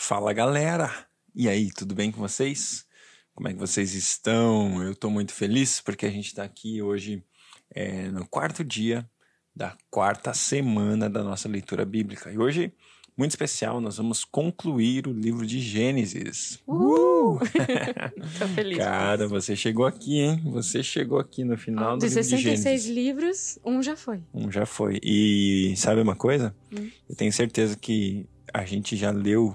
Fala galera! E aí, tudo bem com vocês? Como é que vocês estão? Eu estou muito feliz porque a gente está aqui hoje é, no quarto dia da quarta semana da nossa leitura bíblica. E hoje, muito especial, nós vamos concluir o livro de Gênesis. Uh! Tô feliz. Cara, você chegou aqui, hein? Você chegou aqui no final do De livro de 66 Gênesis. livros, um já foi. Um já foi. E sabe uma coisa? Hum. Eu tenho certeza que a gente já leu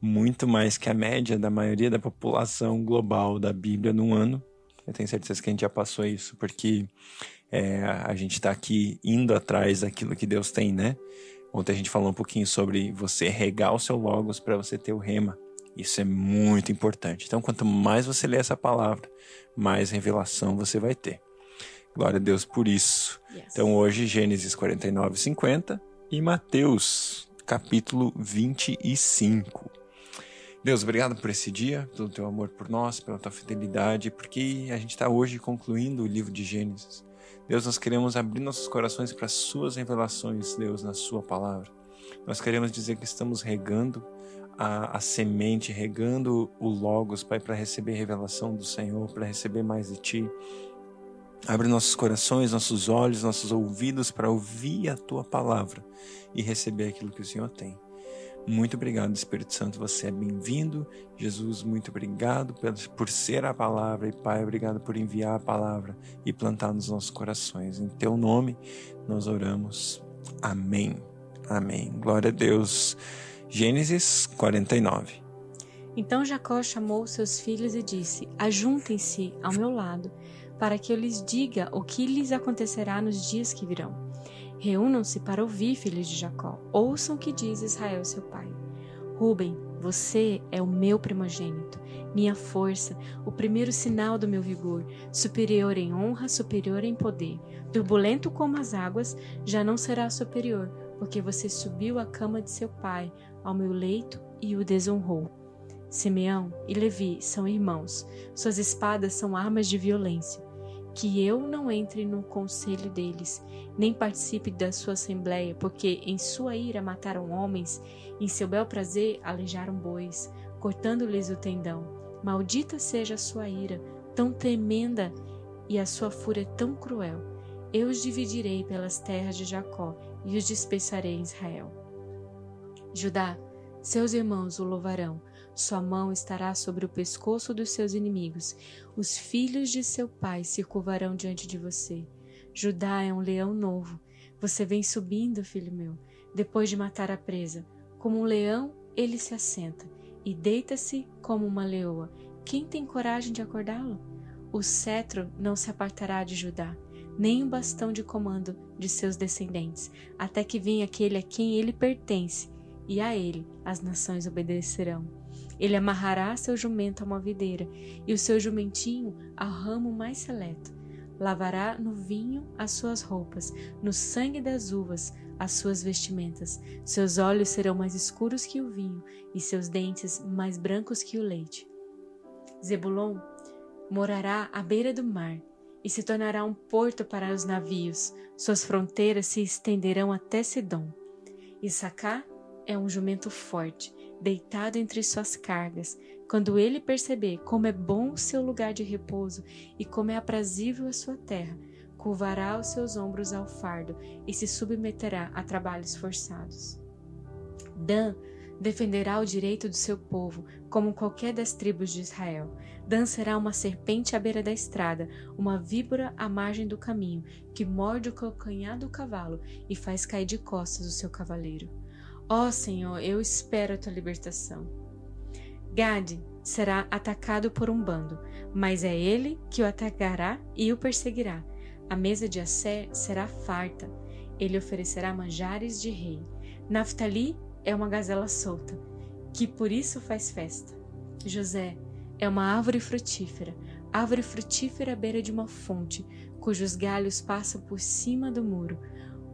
muito mais que a média da maioria da população global da Bíblia num ano. Eu tenho certeza que a gente já passou isso, porque é, a gente está aqui indo atrás daquilo que Deus tem, né? Ontem a gente falou um pouquinho sobre você regar o seu logos para você ter o rema. Isso é muito importante. Então, quanto mais você lê essa palavra, mais revelação você vai ter. Glória a Deus por isso. Então hoje Gênesis 49, 50 e Mateus capítulo 25. Deus, obrigado por esse dia, pelo teu amor por nós, pela tua fidelidade, porque a gente está hoje concluindo o livro de Gênesis. Deus, nós queremos abrir nossos corações para as suas revelações, Deus, na sua palavra. Nós queremos dizer que estamos regando a, a semente, regando o Logos, Pai, para receber revelação do Senhor, para receber mais de Ti. Abre nossos corações, nossos olhos, nossos ouvidos para ouvir a tua palavra e receber aquilo que o Senhor tem. Muito obrigado, Espírito Santo, você é bem-vindo. Jesus, muito obrigado por ser a palavra. E Pai, obrigado por enviar a palavra e plantar nos nossos corações. Em teu nome nós oramos. Amém. Amém. Glória a Deus. Gênesis 49. Então Jacó chamou seus filhos e disse: Ajuntem-se ao meu lado, para que eu lhes diga o que lhes acontecerá nos dias que virão. Reúnam-se para ouvir, filhos de Jacó. Ouçam o que diz Israel, seu pai. Ruben, você é o meu primogênito, minha força, o primeiro sinal do meu vigor, superior em honra, superior em poder. Turbulento como as águas, já não será superior, porque você subiu à cama de seu pai, ao meu leito, e o desonrou. Simeão e Levi são irmãos, suas espadas são armas de violência que eu não entre no conselho deles, nem participe da sua assembleia, porque em sua ira mataram homens, em seu bel prazer aleijaram bois, cortando-lhes o tendão. Maldita seja a sua ira, tão tremenda, e a sua fúria tão cruel. Eu os dividirei pelas terras de Jacó e os dispersarei em Israel. Judá, seus irmãos o louvarão, sua mão estará sobre o pescoço dos seus inimigos. Os filhos de seu pai se curvarão diante de você. Judá é um leão novo. Você vem subindo, filho meu, depois de matar a presa. Como um leão, ele se assenta e deita-se como uma leoa. Quem tem coragem de acordá-lo? O cetro não se apartará de Judá, nem o bastão de comando de seus descendentes, até que venha aquele a quem ele pertence, e a ele as nações obedecerão. Ele amarrará seu jumento a uma videira e o seu jumentinho ao ramo mais seleto. Lavará no vinho as suas roupas, no sangue das uvas as suas vestimentas. Seus olhos serão mais escuros que o vinho e seus dentes mais brancos que o leite. Zebulon morará à beira do mar e se tornará um porto para os navios. Suas fronteiras se estenderão até Sidom. Issacar é um jumento forte, deitado entre suas cargas. Quando ele perceber como é bom o seu lugar de repouso e como é aprazível a sua terra, curvará os seus ombros ao fardo e se submeterá a trabalhos forçados. Dan defenderá o direito do seu povo, como qualquer das tribos de Israel. Dan será uma serpente à beira da estrada, uma víbora à margem do caminho, que morde o calcanhar do cavalo e faz cair de costas o seu cavaleiro. Ó oh, Senhor, eu espero a tua libertação. Gade será atacado por um bando, mas é ele que o atacará e o perseguirá. A mesa de Assé será farta, ele oferecerá manjares de rei. Naftali é uma gazela solta, que por isso faz festa. José é uma árvore frutífera, árvore frutífera à beira de uma fonte, cujos galhos passam por cima do muro.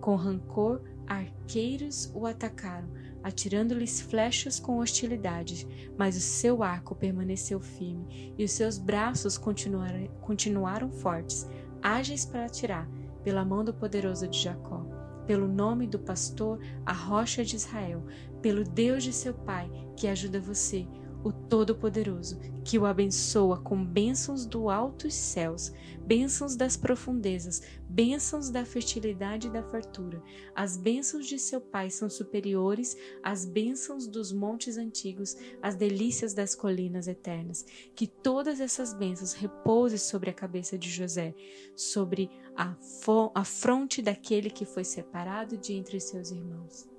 Com rancor, arqueiros o atacaram, atirando-lhes flechas com hostilidade, mas o seu arco permaneceu firme e os seus braços continuaram, continuaram fortes, ágeis para atirar, pela mão do poderoso de Jacó. pelo nome do pastor, a rocha de Israel, pelo Deus de seu pai, que ajuda você, o Todo-Poderoso, que o abençoa com bênçãos do altos céus, bênçãos das profundezas, bênçãos da fertilidade e da fartura. As bênçãos de seu Pai são superiores às bênçãos dos montes antigos, às delícias das colinas eternas. Que todas essas bênçãos repousem sobre a cabeça de José, sobre a, a fronte daquele que foi separado de entre seus irmãos.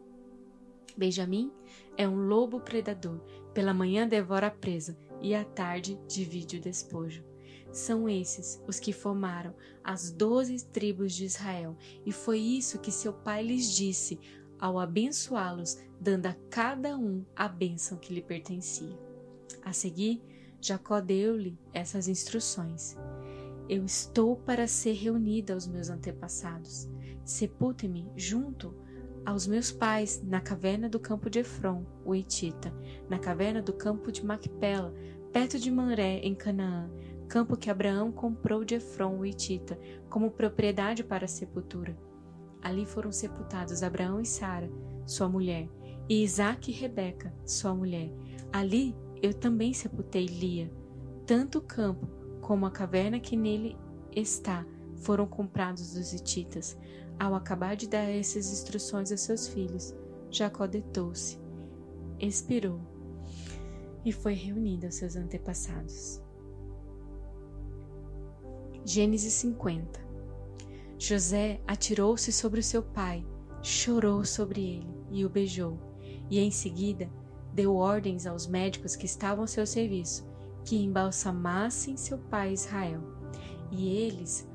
Benjamim é um lobo predador. Pela manhã devora a presa e à tarde divide o despojo. São esses os que formaram as doze tribos de Israel, e foi isso que seu pai lhes disse ao abençoá-los, dando a cada um a bênção que lhe pertencia. A seguir, Jacó deu-lhe essas instruções: Eu estou para ser reunida aos meus antepassados. Sepultem-me junto aos meus pais na caverna do campo de Efron, o Etita, na caverna do campo de Macpela, perto de Manré, em Canaã, campo que Abraão comprou de Efron, o Etita, como propriedade para a sepultura. Ali foram sepultados Abraão e Sara, sua mulher, e Isaque e Rebeca, sua mulher. Ali eu também sepultei Lia. Tanto o campo como a caverna que nele está foram comprados dos Etitas. Ao acabar de dar essas instruções a seus filhos, Jacó deitou-se, expirou e foi reunido aos seus antepassados. Gênesis 50 José atirou-se sobre seu pai, chorou sobre ele e o beijou, e em seguida deu ordens aos médicos que estavam ao seu serviço que embalsamassem seu pai Israel. E eles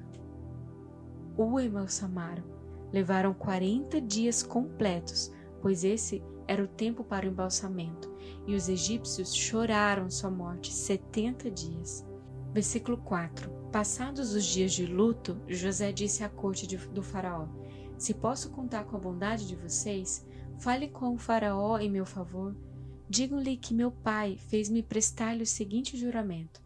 o embalsamaram. Levaram quarenta dias completos, pois esse era o tempo para o embalsamento, e os egípcios choraram sua morte setenta dias. Versículo 4 Passados os dias de luto, José disse à corte de, do faraó, Se posso contar com a bondade de vocês, fale com o faraó em meu favor. Digam-lhe que meu pai fez-me prestar-lhe o seguinte juramento.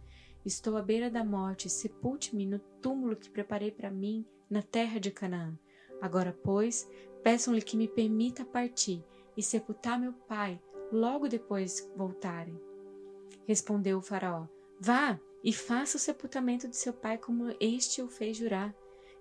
Estou à beira da morte, sepulte-me no túmulo que preparei para mim na terra de Canaã. Agora, pois, peçam-lhe que me permita partir e sepultar meu pai logo depois voltarem. Respondeu o faraó: Vá e faça o sepultamento de seu pai como este o fez jurar.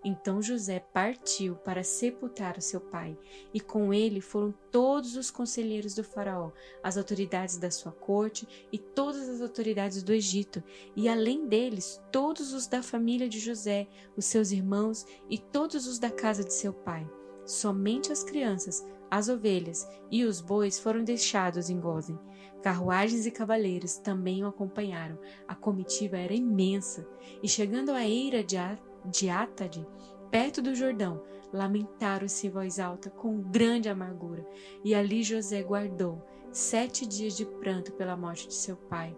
Então José partiu para sepultar o seu pai, e com ele foram todos os conselheiros do Faraó, as autoridades da sua corte e todas as autoridades do Egito, e além deles, todos os da família de José, os seus irmãos e todos os da casa de seu pai. Somente as crianças, as ovelhas e os bois foram deixados em Gozen. Carruagens e cavaleiros também o acompanharam. A comitiva era imensa, e chegando à eira de de Atade, perto do Jordão, lamentaram-se em voz alta com grande amargura, e ali José guardou sete dias de pranto pela morte de seu pai.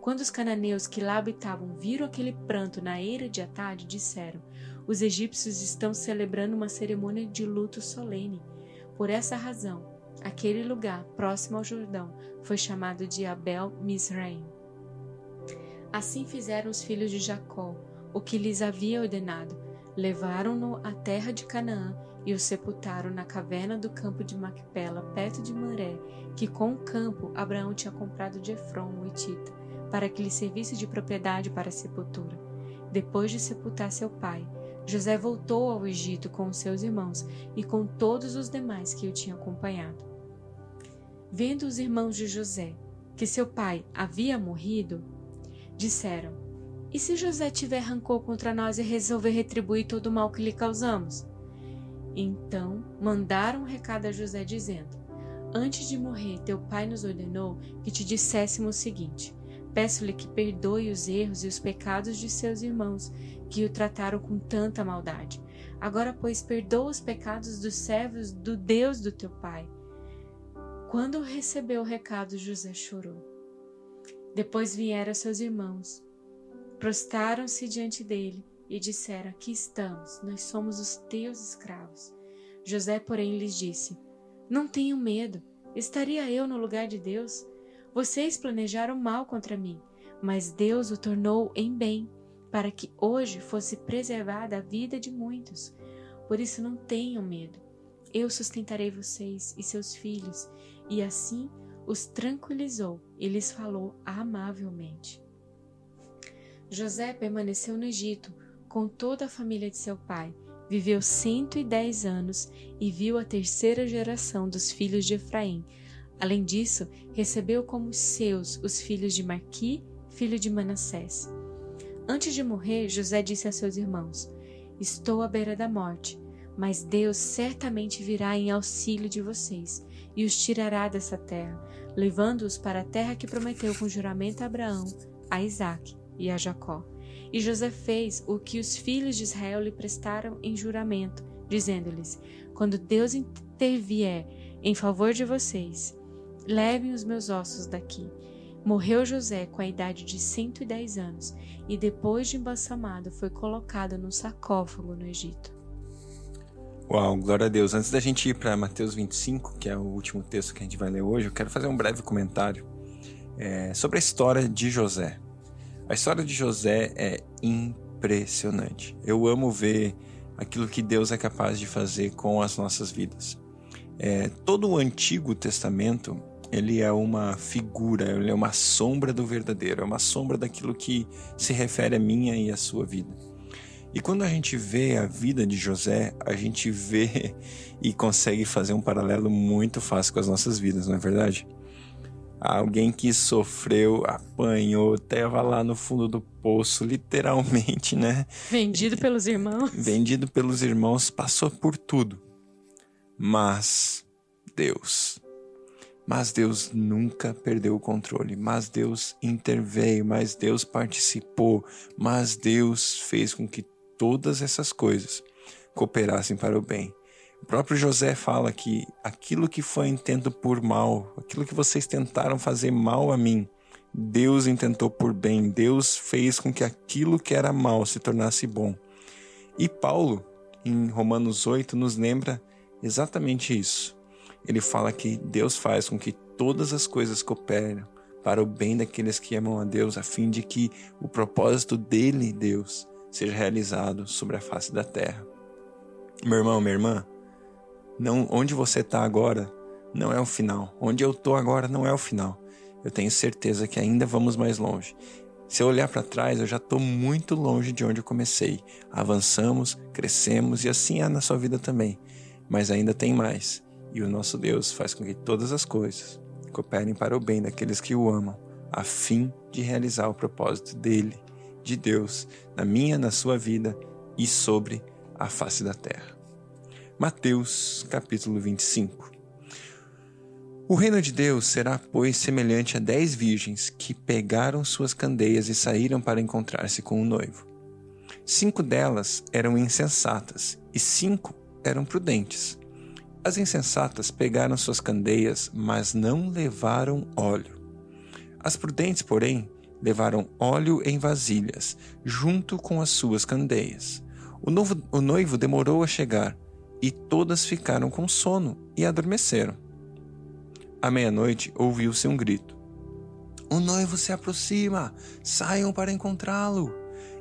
Quando os cananeus que lá habitavam viram aquele pranto na eira de Atade, disseram: Os egípcios estão celebrando uma cerimônia de luto solene. Por essa razão, aquele lugar próximo ao Jordão foi chamado de Abel Misraim. Assim fizeram os filhos de Jacó, o que lhes havia ordenado. Levaram-no à terra de Canaã e o sepultaram na caverna do campo de Macpela, perto de Manré, que com o campo Abraão tinha comprado de Efron, o Etita, para que lhe servisse de propriedade para a sepultura. Depois de sepultar seu pai, José voltou ao Egito com os seus irmãos e com todos os demais que o tinham acompanhado. Vendo os irmãos de José que seu pai havia morrido, disseram: e se José tiver rancor contra nós e resolver retribuir todo o mal que lhe causamos? Então mandaram um recado a José dizendo: Antes de morrer, teu pai nos ordenou que te disséssemos o seguinte: Peço-lhe que perdoe os erros e os pecados de seus irmãos, que o trataram com tanta maldade. Agora, pois, perdoa os pecados dos servos do Deus do teu pai. Quando recebeu o recado, José chorou. Depois vieram seus irmãos Prostaram-se diante dele e disseram: Aqui estamos, nós somos os teus escravos. José, porém, lhes disse: Não tenham medo, estaria eu no lugar de Deus? Vocês planejaram mal contra mim, mas Deus o tornou em bem, para que hoje fosse preservada a vida de muitos. Por isso não tenham medo. Eu sustentarei vocês e seus filhos. E assim os tranquilizou e lhes falou amavelmente. José permaneceu no Egito com toda a família de seu pai. Viveu cento e dez anos e viu a terceira geração dos filhos de Efraim. Além disso, recebeu como seus os filhos de Marqui, filho de Manassés. Antes de morrer, José disse a seus irmãos: Estou à beira da morte, mas Deus certamente virá em auxílio de vocês e os tirará dessa terra, levando-os para a terra que prometeu com juramento a Abraão, a Isaque e a Jacó. E José fez o que os filhos de Israel lhe prestaram em juramento, dizendo-lhes: Quando Deus intervier em favor de vocês, levem os meus ossos daqui. Morreu José com a idade de 110 anos e depois de embalsamado foi colocado num sarcófago no Egito. Uau, glória a Deus. Antes da gente ir para Mateus 25, que é o último texto que a gente vai ler hoje, eu quero fazer um breve comentário é, sobre a história de José. A história de José é impressionante. Eu amo ver aquilo que Deus é capaz de fazer com as nossas vidas. É, todo o Antigo Testamento ele é uma figura, ele é uma sombra do verdadeiro, é uma sombra daquilo que se refere a minha e a sua vida. E quando a gente vê a vida de José, a gente vê e consegue fazer um paralelo muito fácil com as nossas vidas, não é verdade? Alguém que sofreu, apanhou, estava lá no fundo do poço, literalmente, né? Vendido pelos irmãos. Vendido pelos irmãos, passou por tudo. Mas Deus mas Deus nunca perdeu o controle, mas Deus interveio, mas Deus participou, mas Deus fez com que todas essas coisas cooperassem para o bem. O próprio José fala que aquilo que foi intento por mal, aquilo que vocês tentaram fazer mal a mim, Deus intentou por bem, Deus fez com que aquilo que era mal se tornasse bom. E Paulo, em Romanos 8, nos lembra exatamente isso ele fala que Deus faz com que todas as coisas cooperem para o bem daqueles que amam a Deus, a fim de que o propósito dele, Deus, seja realizado sobre a face da terra. Meu irmão, minha irmã, não, onde você está agora não é o final. Onde eu estou agora não é o final. Eu tenho certeza que ainda vamos mais longe. Se eu olhar para trás, eu já estou muito longe de onde eu comecei. Avançamos, crescemos e assim é na sua vida também. Mas ainda tem mais. E o nosso Deus faz com que todas as coisas cooperem para o bem daqueles que o amam, a fim de realizar o propósito dele, de Deus, na minha, na sua vida e sobre a face da terra. Mateus, capítulo 25. O reino de Deus será, pois, semelhante a dez virgens que pegaram suas candeias e saíram para encontrar-se com o noivo. Cinco delas eram insensatas e cinco eram prudentes. As insensatas pegaram suas candeias, mas não levaram óleo. As prudentes, porém, levaram óleo em vasilhas, junto com as suas candeias. O, novo, o noivo demorou a chegar, e todas ficaram com sono e adormeceram. À meia-noite ouviu-se um grito: O noivo se aproxima! Saiam para encontrá-lo!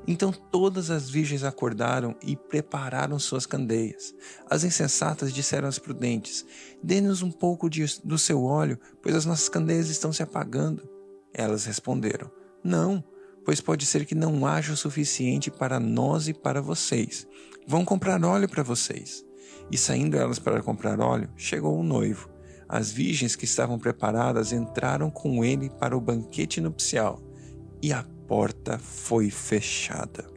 Então todas as virgens acordaram e prepararam suas candeias. As insensatas disseram às prudentes: Dê-nos um pouco de, do seu óleo, pois as nossas candeias estão se apagando. Elas responderam: Não, pois pode ser que não haja o suficiente para nós e para vocês. Vão comprar óleo para vocês. E saindo elas para comprar óleo, chegou o noivo. As virgens que estavam preparadas entraram com ele para o banquete nupcial. E a porta foi fechada.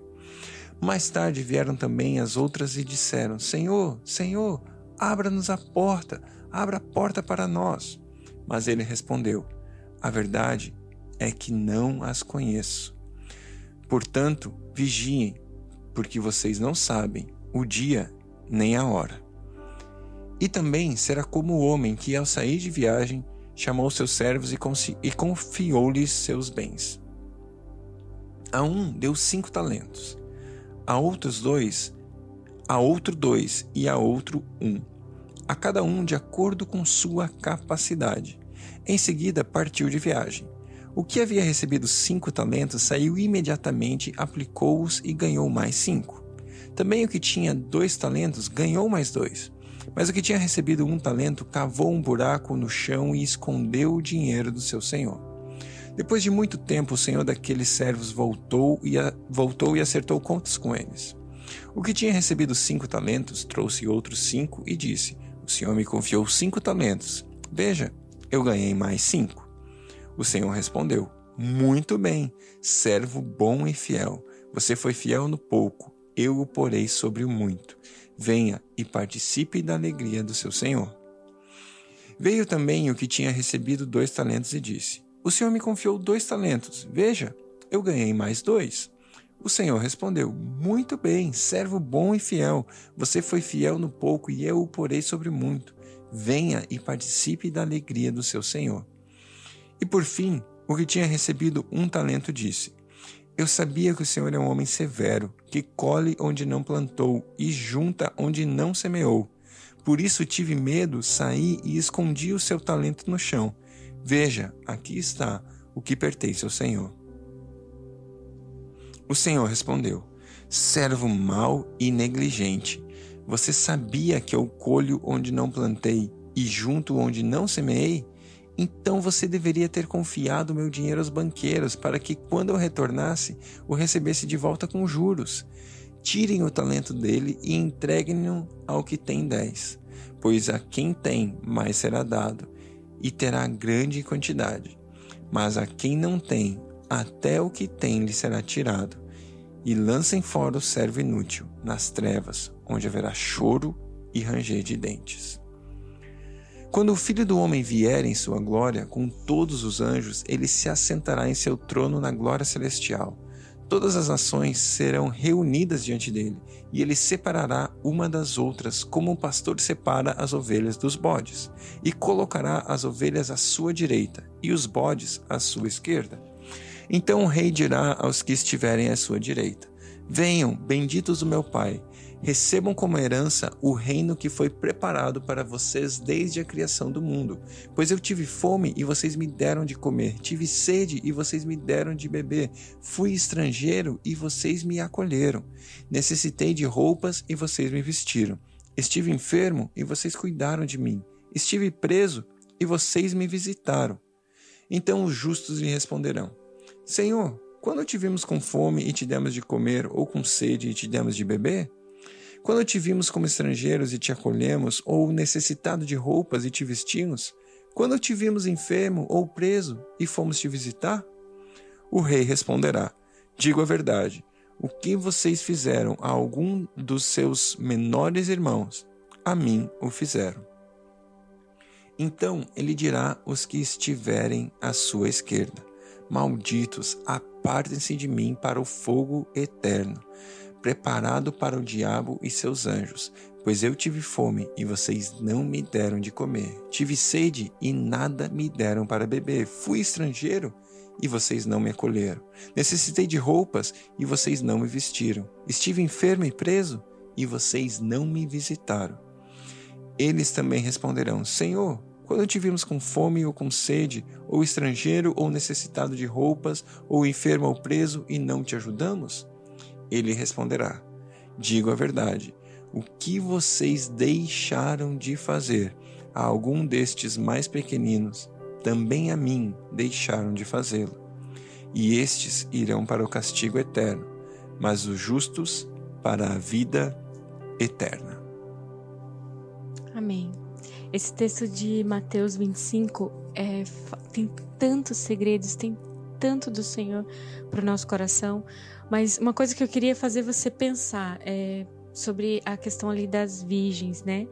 Mais tarde vieram também as outras e disseram: Senhor, Senhor, abra-nos a porta, abra a porta para nós. Mas ele respondeu: A verdade é que não as conheço. Portanto, vigiem, porque vocês não sabem o dia nem a hora. E também será como o homem que, ao sair de viagem, chamou seus servos e confiou-lhes seus bens. A um deu cinco talentos, a outros dois, a outro dois e a outro um, a cada um de acordo com sua capacidade. Em seguida partiu de viagem. O que havia recebido cinco talentos saiu imediatamente, aplicou-os e ganhou mais cinco. Também o que tinha dois talentos ganhou mais dois. Mas o que tinha recebido um talento cavou um buraco no chão e escondeu o dinheiro do seu senhor. Depois de muito tempo, o senhor daqueles servos voltou e, a, voltou e acertou contas com eles. O que tinha recebido cinco talentos trouxe outros cinco e disse: O senhor me confiou cinco talentos. Veja, eu ganhei mais cinco. O senhor respondeu: Muito bem, servo bom e fiel. Você foi fiel no pouco, eu o porei sobre o muito. Venha e participe da alegria do seu senhor. Veio também o que tinha recebido dois talentos e disse: O senhor me confiou dois talentos. Veja, eu ganhei mais dois. O senhor respondeu: Muito bem, servo bom e fiel. Você foi fiel no pouco e eu o porei sobre muito. Venha e participe da alegria do seu senhor. E por fim, o que tinha recebido um talento disse: Eu sabia que o senhor é um homem severo, que colhe onde não plantou e junta onde não semeou. Por isso tive medo, saí e escondi o seu talento no chão. Veja, aqui está o que pertence ao Senhor. O Senhor respondeu: Servo mau e negligente. Você sabia que eu colho onde não plantei e junto onde não semeei? Então você deveria ter confiado meu dinheiro aos banqueiros, para que, quando eu retornasse, o recebesse de volta com juros. Tirem o talento dele e entreguem-no ao que tem dez, pois a quem tem, mais será dado, e terá grande quantidade. Mas a quem não tem, até o que tem lhe será tirado. E lancem fora o servo inútil, nas trevas, onde haverá choro e ranger de dentes. Quando o Filho do Homem vier em sua glória, com todos os anjos, ele se assentará em seu trono na glória celestial. Todas as nações serão reunidas diante dele, e ele separará uma das outras, como um pastor separa as ovelhas dos bodes, e colocará as ovelhas à sua direita e os bodes à sua esquerda. Então o rei dirá aos que estiverem à sua direita: Venham, benditos do meu Pai recebam como herança o reino que foi preparado para vocês desde a criação do mundo. Pois eu tive fome e vocês me deram de comer, tive sede e vocês me deram de beber, fui estrangeiro e vocês me acolheram, necessitei de roupas e vocês me vestiram, estive enfermo e vocês cuidaram de mim, estive preso e vocês me visitaram. Então os justos lhe responderão: Senhor, quando te vimos com fome e te demos de comer, ou com sede e te demos de beber? Quando te vimos como estrangeiros e te acolhemos, ou necessitado de roupas e te vestimos? Quando te vimos enfermo ou preso e fomos te visitar? O rei responderá: Digo a verdade. O que vocês fizeram a algum dos seus menores irmãos, a mim o fizeram. Então ele dirá aos que estiverem à sua esquerda: Malditos, apartem-se de mim para o fogo eterno preparado para o diabo e seus anjos. Pois eu tive fome e vocês não me deram de comer. Tive sede e nada me deram para beber. Fui estrangeiro e vocês não me acolheram. Necessitei de roupas e vocês não me vestiram. Estive enfermo e preso e vocês não me visitaram. Eles também responderão: Senhor, quando te vimos com fome ou com sede, ou estrangeiro ou necessitado de roupas, ou enfermo ou preso e não te ajudamos? Ele responderá: Digo a verdade. O que vocês deixaram de fazer a algum destes mais pequeninos, também a mim deixaram de fazê-lo. E estes irão para o castigo eterno, mas os justos para a vida eterna. Amém. Esse texto de Mateus 25 é, tem tantos segredos, tem tanto do Senhor para o nosso coração. Mas uma coisa que eu queria fazer você pensar é sobre a questão ali das virgens, né?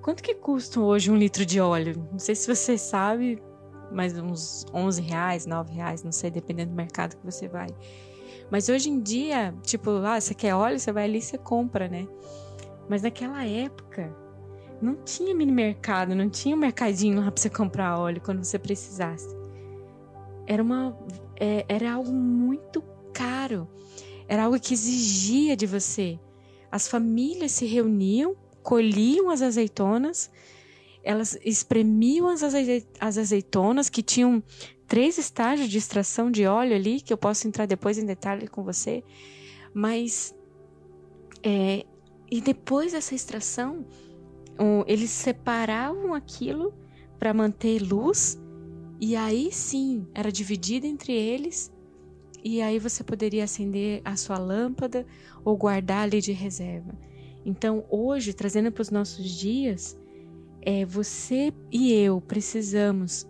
Quanto que custa hoje um litro de óleo? Não sei se você sabe, mas uns 11 reais, 9 reais, não sei, dependendo do mercado que você vai. Mas hoje em dia, tipo, ah, você quer óleo, você vai ali e você compra, né? Mas naquela época, não tinha mini mercado, não tinha um mercadinho lá pra você comprar óleo quando você precisasse. Era uma. É, era algo muito caro. Era algo que exigia de você. As famílias se reuniam, colhiam as azeitonas, elas espremiam as, azeitonas que tinham três estágios de extração de óleo ali, que eu posso entrar depois em detalhe com você. Mas, é, e depois dessa extração, eles separavam aquilo para manter luz e aí sim era dividido entre eles e aí você poderia acender a sua lâmpada ou guardar ali de reserva. Então hoje, trazendo para os nossos dias, é, você e eu precisamos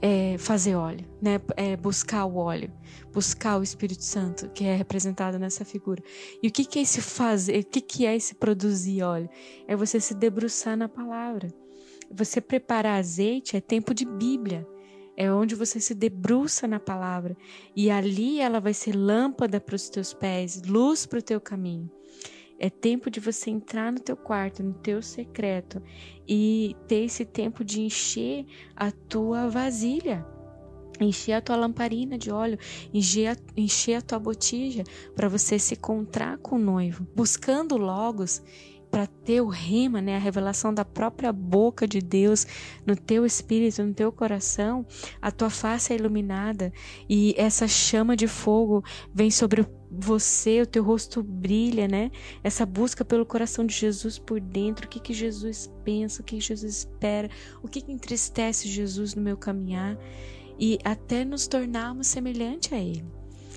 é, fazer óleo, né? É, buscar o óleo, buscar o Espírito Santo, que é representado nessa figura. E o que, que é esse fazer? O que, que é esse produzir óleo? É você se debruçar na palavra. Você preparar azeite é tempo de Bíblia. É onde você se debruça na palavra. E ali ela vai ser lâmpada para os teus pés, luz para o teu caminho. É tempo de você entrar no teu quarto, no teu secreto e ter esse tempo de encher a tua vasilha encher a tua lamparina de óleo, encher a, encher a tua botija para você se encontrar com o noivo, buscando logos para ter o rema, né, a revelação da própria boca de Deus no teu espírito, no teu coração, a tua face é iluminada e essa chama de fogo vem sobre você, o teu rosto brilha, né? Essa busca pelo coração de Jesus por dentro, o que que Jesus pensa, o que, que Jesus espera, o que que entristece Jesus no meu caminhar e até nos tornarmos semelhante a ele.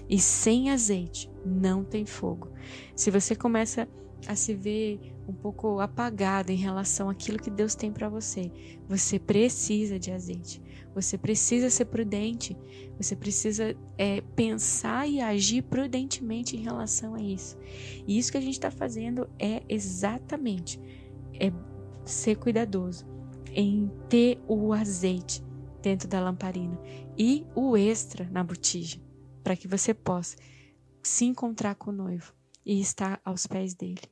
E sem azeite não tem fogo. Se você começa a se ver um pouco apagado em relação àquilo que Deus tem para você, você precisa de azeite. Você precisa ser prudente, você precisa é, pensar e agir prudentemente em relação a isso. E isso que a gente está fazendo é exatamente é ser cuidadoso em ter o azeite dentro da lamparina e o extra na botija, para que você possa se encontrar com o noivo e estar aos pés dele.